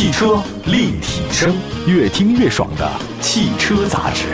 汽车立体声，越听越爽的汽车杂志。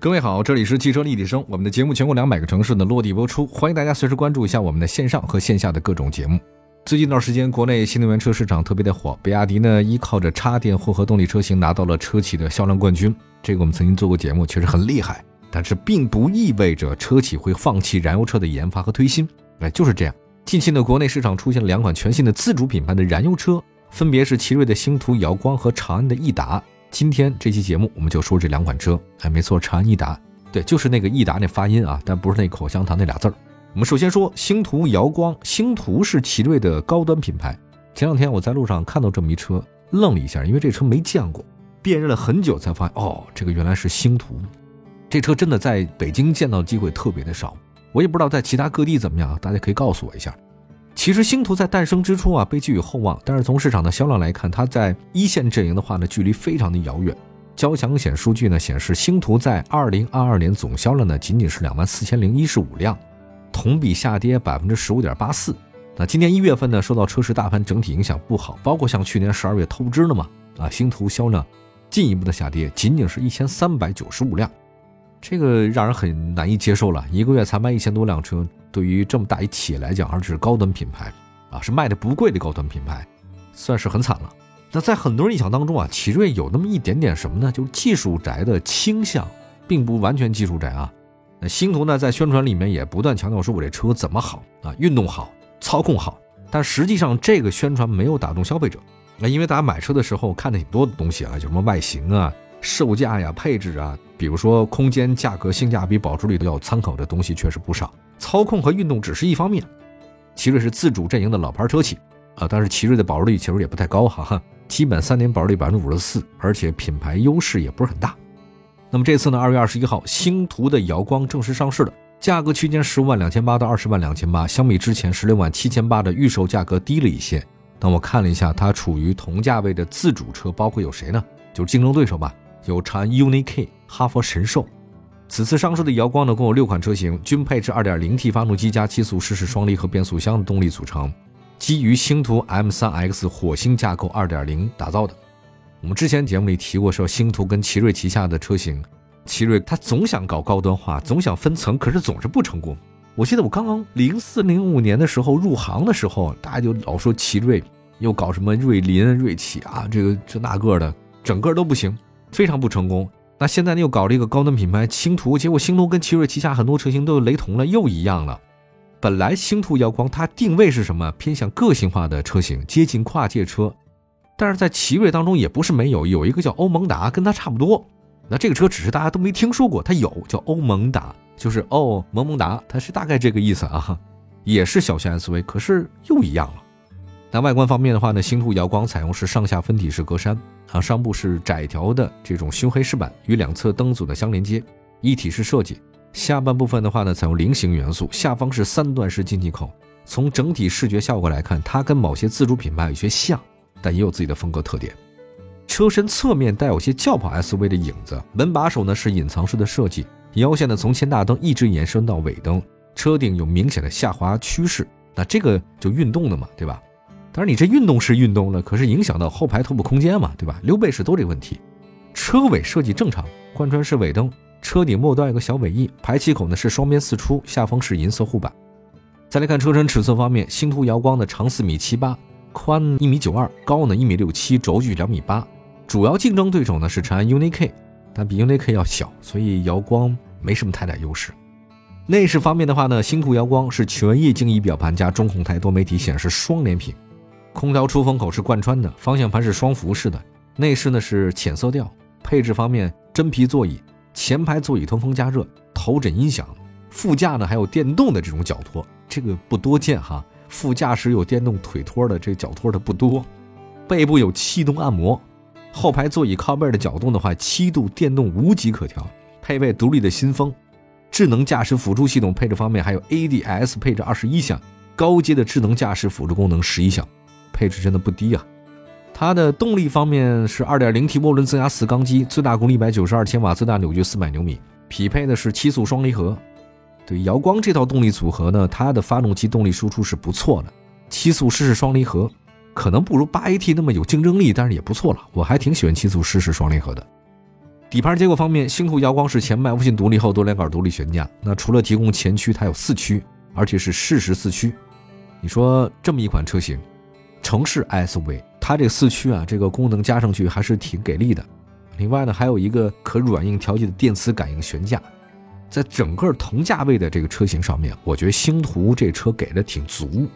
各位好，这里是汽车立体声，我们的节目全国两百个城市的落地播出，欢迎大家随时关注一下我们的线上和线下的各种节目。最近一段时间，国内新能源车市场特别的火，比亚迪呢依靠着插电混合动力车型拿到了车企的销量冠军，这个我们曾经做过节目，确实很厉害。但是并不意味着车企会放弃燃油车的研发和推新，哎，就是这样。近期呢，国内市场出现了两款全新的自主品牌的燃油车，分别是奇瑞的星途、瑶光和长安的逸达。今天这期节目我们就说这两款车，哎，没错，长安逸达，对，就是那个逸达那发音啊，但不是那口香糖那俩字儿。我们首先说星途、瑶光，星途是奇瑞的高端品牌。前两天我在路上看到这么一车，愣了一下，因为这车没见过，辨认了很久才发现，哦，这个原来是星途。这车真的在北京见到的机会特别的少，我也不知道在其他各地怎么样，大家可以告诉我一下。其实星途在诞生之初啊，被寄予厚望，但是从市场的销量来看，它在一线阵营的话呢，距离非常的遥远。交强险数据呢显示，星途在二零二二年总销量呢仅仅是两万四千零一十五辆，同比下跌百分之十五点八四。那今年一月份呢，受到车市大盘整体影响不好，包括像去年十二月透支了嘛，啊，星途销量进一步的下跌，仅仅是一千三百九十五辆。这个让人很难以接受了，一个月才卖一千多辆车，对于这么大一企业来讲，而且是高端品牌，啊，是卖的不贵的高端品牌，算是很惨了。那在很多人印象当中啊，奇瑞有那么一点点什么呢？就是技术宅的倾向，并不完全技术宅啊。那星途呢，在宣传里面也不断强调说我这车怎么好啊，运动好，操控好，但实际上这个宣传没有打动消费者。那因为大家买车的时候看的挺多的东西啊，就什么外形啊。售价呀、配置啊，比如说空间、价格、性价比、保值率都要参考的东西确实不少。操控和运动只是一方面。奇瑞是自主阵营的老牌车企啊，但是奇瑞的保值率其实也不太高哈哈，基本三年保值率百分之五十四，而且品牌优势也不是很大。那么这次呢，二月二十一号，星途的瑶光正式上市了，价格区间十五万两千八到二十万两千八，相比之前十六万七千八的预售价格低了一些。那我看了一下，它处于同价位的自主车，包括有谁呢？就是竞争对手吧。有长安 UNI-K、哈弗神兽。此次上市的瑶光呢，共有六款车型，均配置 2.0T 发动机加七速湿式双离合变速箱的动力组成，基于星途 M3X 火星架构2.0打造的。我们之前节目里提过，说星途跟奇瑞旗下的车型，奇瑞它总想搞高端化，总想分层，可是总是不成功。我记得我刚刚零四零五年的时候入行的时候，大家就老说奇瑞又搞什么瑞麟、瑞启啊，这个这那个的，整个都不行。非常不成功。那现在呢又搞了一个高端品牌星途，结果星途跟奇瑞旗下很多车型都雷同了，又一样了。本来星途瑶光它定位是什么？偏向个性化的车型，接近跨界车。但是在奇瑞当中也不是没有，有一个叫欧蒙达，跟它差不多。那这个车只是大家都没听说过，它有叫欧蒙达，就是哦萌萌哒，它是大概这个意思啊，也是小型 SUV，可是又一样了。那外观方面的话呢，星途瑶光采用是上下分体式格栅。啊，上部是窄条的这种熏黑饰板，与两侧灯组的相连接，一体式设计。下半部分的话呢，采用菱形元素，下方是三段式进气口。从整体视觉效果来看，它跟某些自主品牌有些像，但也有自己的风格特点。车身侧面带有些轿跑 SUV 的影子，门把手呢是隐藏式的设计，腰线呢从前大灯一直延伸到尾灯，车顶有明显的下滑趋势。那这个就运动的嘛，对吧？当然，你这运动是运动了，可是影响到后排头部空间嘛，对吧？溜背式都这问题。车尾设计正常，贯穿式尾灯，车顶末端有个小尾翼，排气口呢是双边四出，下方是银色护板。再来看车身尺寸方面，星途瑶光的长四米七八，宽一米九二，高呢一米六七，轴距两米八。主要竞争对手呢是长安 UNI-K，但比 UNI-K 要小，所以瑶光没什么太大优势。内饰方面的话呢，星途瑶光是全液晶仪表盘加中控台多媒体显示双联屏。空调出风口是贯穿的，方向盘是双辐式的，内饰呢是浅色调。配置方面，真皮座椅，前排座椅通风加热，头枕音响，副驾呢还有电动的这种脚托，这个不多见哈。副驾驶有电动腿托的，这脚托的不多。背部有气动按摩，后排座椅靠背的角度的话，七度电动无极可调，配备独立的新风。智能驾驶辅助系统配置方面，还有 ADS 配置二十一项，高阶的智能驾驶辅助功能十一项。配置真的不低啊！它的动力方面是 2.0T 涡轮增压四缸机，最大功率192千瓦，最大扭矩400牛米，匹配的是七速双离合。对，瑶光这套动力组合呢，它的发动机动力输出是不错的，七速湿式双离合，可能不如八 AT 那么有竞争力，但是也不错了。我还挺喜欢七速湿式双离合的。底盘结构方面，星途瑶光是前麦弗逊独立后多连杆独立悬架，那除了提供前驱，它有四驱，而且是适时四驱。你说这么一款车型，城市 SUV，它这个四驱啊，这个功能加上去还是挺给力的。另外呢，还有一个可软硬调节的电磁感应悬架。在整个同价位的这个车型上面，我觉得星途这车给的挺足，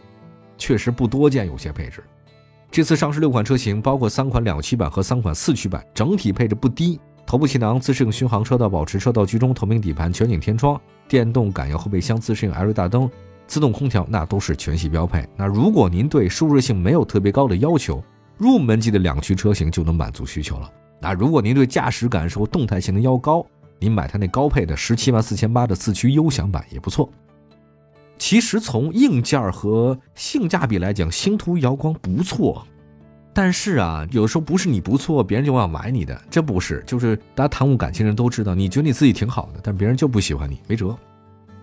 确实不多见有些配置。这次上市六款车型，包括三款两驱版和三款四驱版，整体配置不低。头部气囊、自适应巡航、车道保持、车道居中、透明底盘、全景天窗、电动感应后备箱、自适应 LED 大灯、自动空调，那都是全系标配。那如果您对舒适性没有特别高的要求，入门级的两驱车型就能满足需求了。那如果您对驾驶感受、动态性能要高，您买它那高配的十七万四千八的四驱优享版也不错。其实从硬件和性价比来讲，星途瑶光不错。但是啊，有的时候不是你不错，别人就要买你的，这不是。就是大家谈过感情人都知道，你觉得你自己挺好的，但别人就不喜欢你，没辙。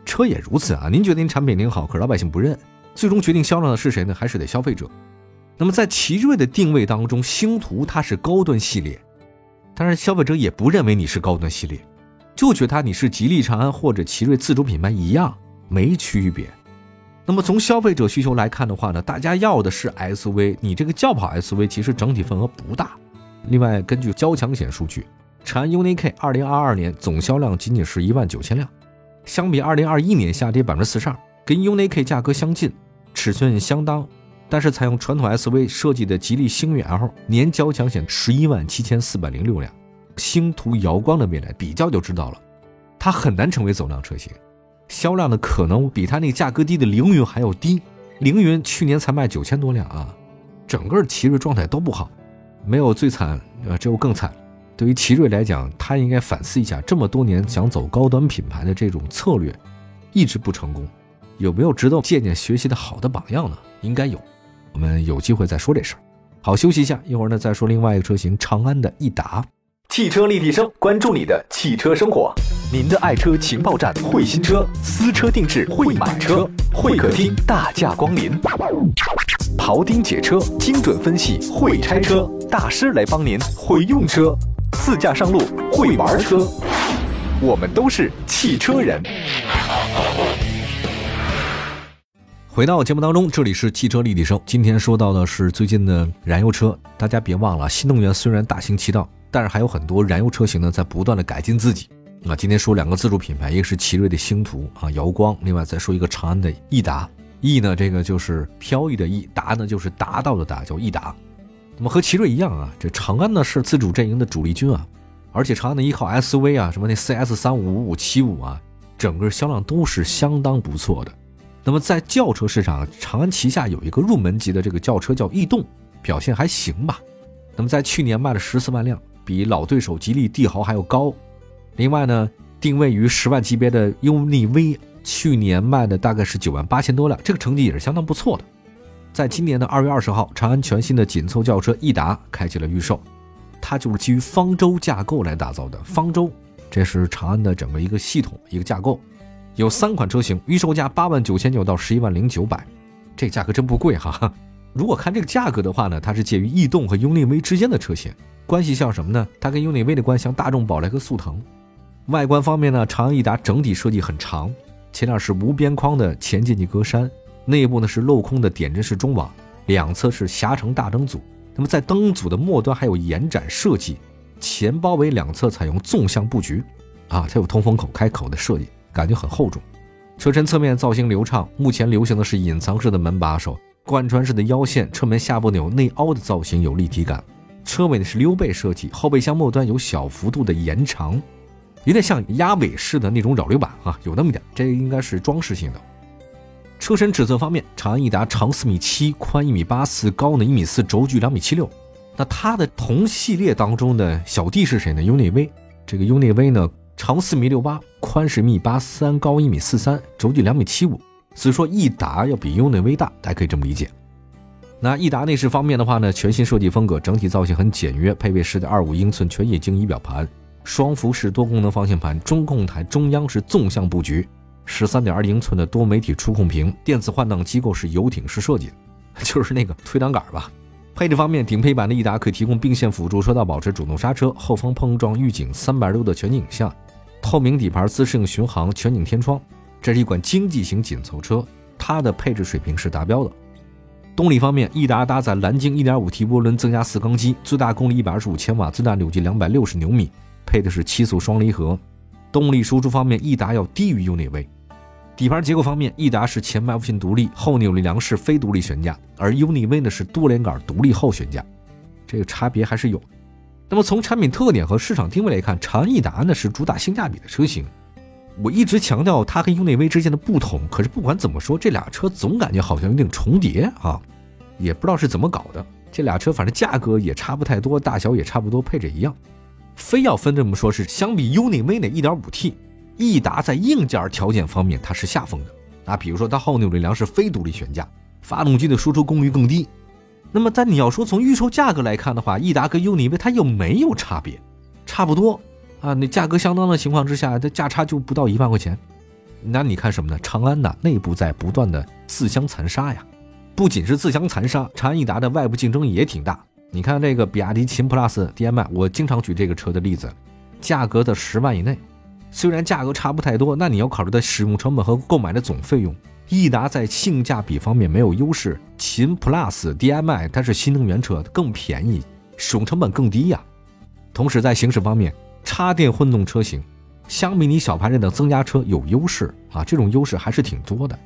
车也如此啊，您觉得您产品挺好，可是老百姓不认，最终决定销量的是谁呢？还是得消费者。那么在奇瑞的定位当中，星途它是高端系列，但是消费者也不认为你是高端系列。就觉得你是吉利、长安或者奇瑞自主品牌一样，没区别。那么从消费者需求来看的话呢，大家要的是 SUV，你这个轿跑 SUV 其实整体份额不大。另外，根据交强险数据，长安 UNI-K 二零二二年总销量仅仅是一万九千辆，相比二零二一年下跌百分之四十二，跟 UNI-K 价格相近，尺寸相当，但是采用传统 SUV 设计的吉利星越 L 年交强险十一万七千四百零六辆。星途瑶光的未来比较就知道了，它很难成为走量车型，销量呢可能比它那个价格低的凌云还要低。凌云去年才卖九千多辆啊，整个奇瑞状态都不好，没有最惨，呃，只有更惨。对于奇瑞来讲，他应该反思一下，这么多年想走高端品牌的这种策略，一直不成功，有没有值得借鉴学习的好的榜样呢？应该有，我们有机会再说这事儿。好，休息一下，一会儿呢再说另外一个车型长安的逸达。汽车立体声，关注你的汽车生活。您的爱车情报站，会新车，私车定制，会买车，会客厅大驾光临。庖丁解车，精准分析，会拆车大师来帮您，会用车，自驾上路，会玩车。我们都是汽车人。回到节目当中，这里是汽车立体声。今天说到的是最近的燃油车，大家别忘了，新能源虽然大行其道。但是还有很多燃油车型呢，在不断的改进自己。啊，今天说两个自主品牌，一个是奇瑞的星途啊，瑶光；另外再说一个长安的逸达。逸呢，这个就是飘逸的逸；达呢，就是达到的达，叫逸达。那么和奇瑞一样啊，这长安呢是自主阵营的主力军啊，而且长安的依靠 SUV 啊，什么那 CS 三五五五七五啊，整个销量都是相当不错的。那么在轿车市场，长安旗下有一个入门级的这个轿车叫逸动，表现还行吧。那么在去年卖了十四万辆。比老对手吉利帝豪还要高，另外呢，定位于十万级别的 UNI-V，去年卖的大概是九万八千多辆，这个成绩也是相当不错的。在今年的二月二十号，长安全新的紧凑轿车逸达开启了预售，它就是基于方舟架构来打造的。方舟，这是长安的整个一个系统一个架构，有三款车型，预售价八万九千九到十一万零九百，这价格真不贵哈。如果看这个价格的话呢，它是介于逸动和 UNI-V 之间的车型。关系像什么呢？它跟 UNI-V 的关系像大众宝来和速腾。外观方面呢，长安逸达整体设计很长，前脸是无边框的前进气格栅，内部呢是镂空的点阵式中网，两侧是狭长大灯组。那么在灯组的末端还有延展设计，前包围两侧采用纵向布局，啊，它有通风口开口的设计，感觉很厚重。车身侧面造型流畅，目前流行的是隐藏式的门把手，贯穿式的腰线，车门下部有内凹的造型，有立体感。车尾呢是溜背设计，后备箱末端有小幅度的延长，有点像鸭尾式的那种扰流板啊，有那么点，这应该是装饰性的。车身尺寸方面，长安逸达长四米七，宽一米八四，高呢一米四，轴距两米七六。那它的同系列当中的小弟是谁呢？UNI-V，这个 UNI-V 呢长四米六八，宽是一米八三，高一米四三，轴距两米七五。所以说逸达要比 UNI-V 大，大家可以这么理解。那逸达内饰方面的话呢，全新设计风格，整体造型很简约，配备十点二五英寸全液晶仪表盘，双幅式多功能方向盘，中控台中央是纵向布局，十三点二英寸的多媒体触控屏，电子换挡机构是游艇式设计，就是那个推挡杆吧。配置方面，顶配版的益达可以提供并线辅助、车道保持、主动刹车、后方碰撞预警、三百六的全景影像、透明底盘、自适应巡航、全景天窗。这是一款经济型紧凑车，它的配置水平是达标的。动力方面，益达搭载蓝鲸 1.5T 涡轮增压四缸机，最大功率125千瓦，最大扭矩260牛米，配的是七速双离合。动力输出方面，益达要低于 UNI-V。底盘结构方面，益达是前麦弗逊独立后扭力梁式非独立悬架，而 UNI-V 呢是多连杆独立后悬架，这个差别还是有。那么从产品特点和市场定位来看，长安益达呢是主打性价比的车型。我一直强调它和 UNI-V 之间的不同，可是不管怎么说，这俩车总感觉好像有点重叠啊，也不知道是怎么搞的。这俩车反正价格也差不太多，大小也差不多，配置一样。非要分这么说，是相比 UNI-V 的 1.5T。益达在硬件条件方面它是下风的啊，比如说它后扭力梁是非独立悬架，发动机的输出功率更低。那么但你要说从预售价格来看的话，益达跟 UNI-V 它又没有差别，差不多啊。那价格相当的情况之下，它价差就不到一万块钱。那你看什么呢？长安呐，内部在不断的自相残杀呀。不仅是自相残杀，长安益达的外部竞争也挺大。你看这个比亚迪秦 PLUS DM-i，我经常举这个车的例子，价格在十万以内。虽然价格差不太多，那你要考虑的使用成本和购买的总费用。益达在性价比方面没有优势，秦 PLUS DM-i 它是新能源车，更便宜，使用成本更低呀。同时在行驶方面，插电混动车型相比你小排量的增压车有优势啊，这种优势还是挺多的。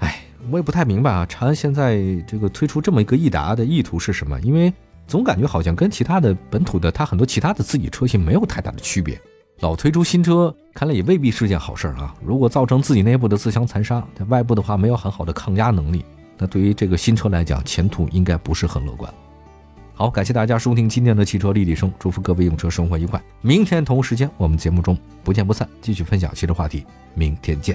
哎，我也不太明白啊，长安现在这个推出这么一个益达的意图是什么？因为总感觉好像跟其他的本土的它很多其他的自己车型没有太大的区别。老推出新车，看来也未必是件好事儿啊！如果造成自己内部的自相残杀，在外部的话没有很好的抗压能力，那对于这个新车来讲，前途应该不是很乐观。好，感谢大家收听今天的汽车立体声，祝福各位用车生活愉快。明天同时间，我们节目中不见不散，继续分享汽车话题。明天见。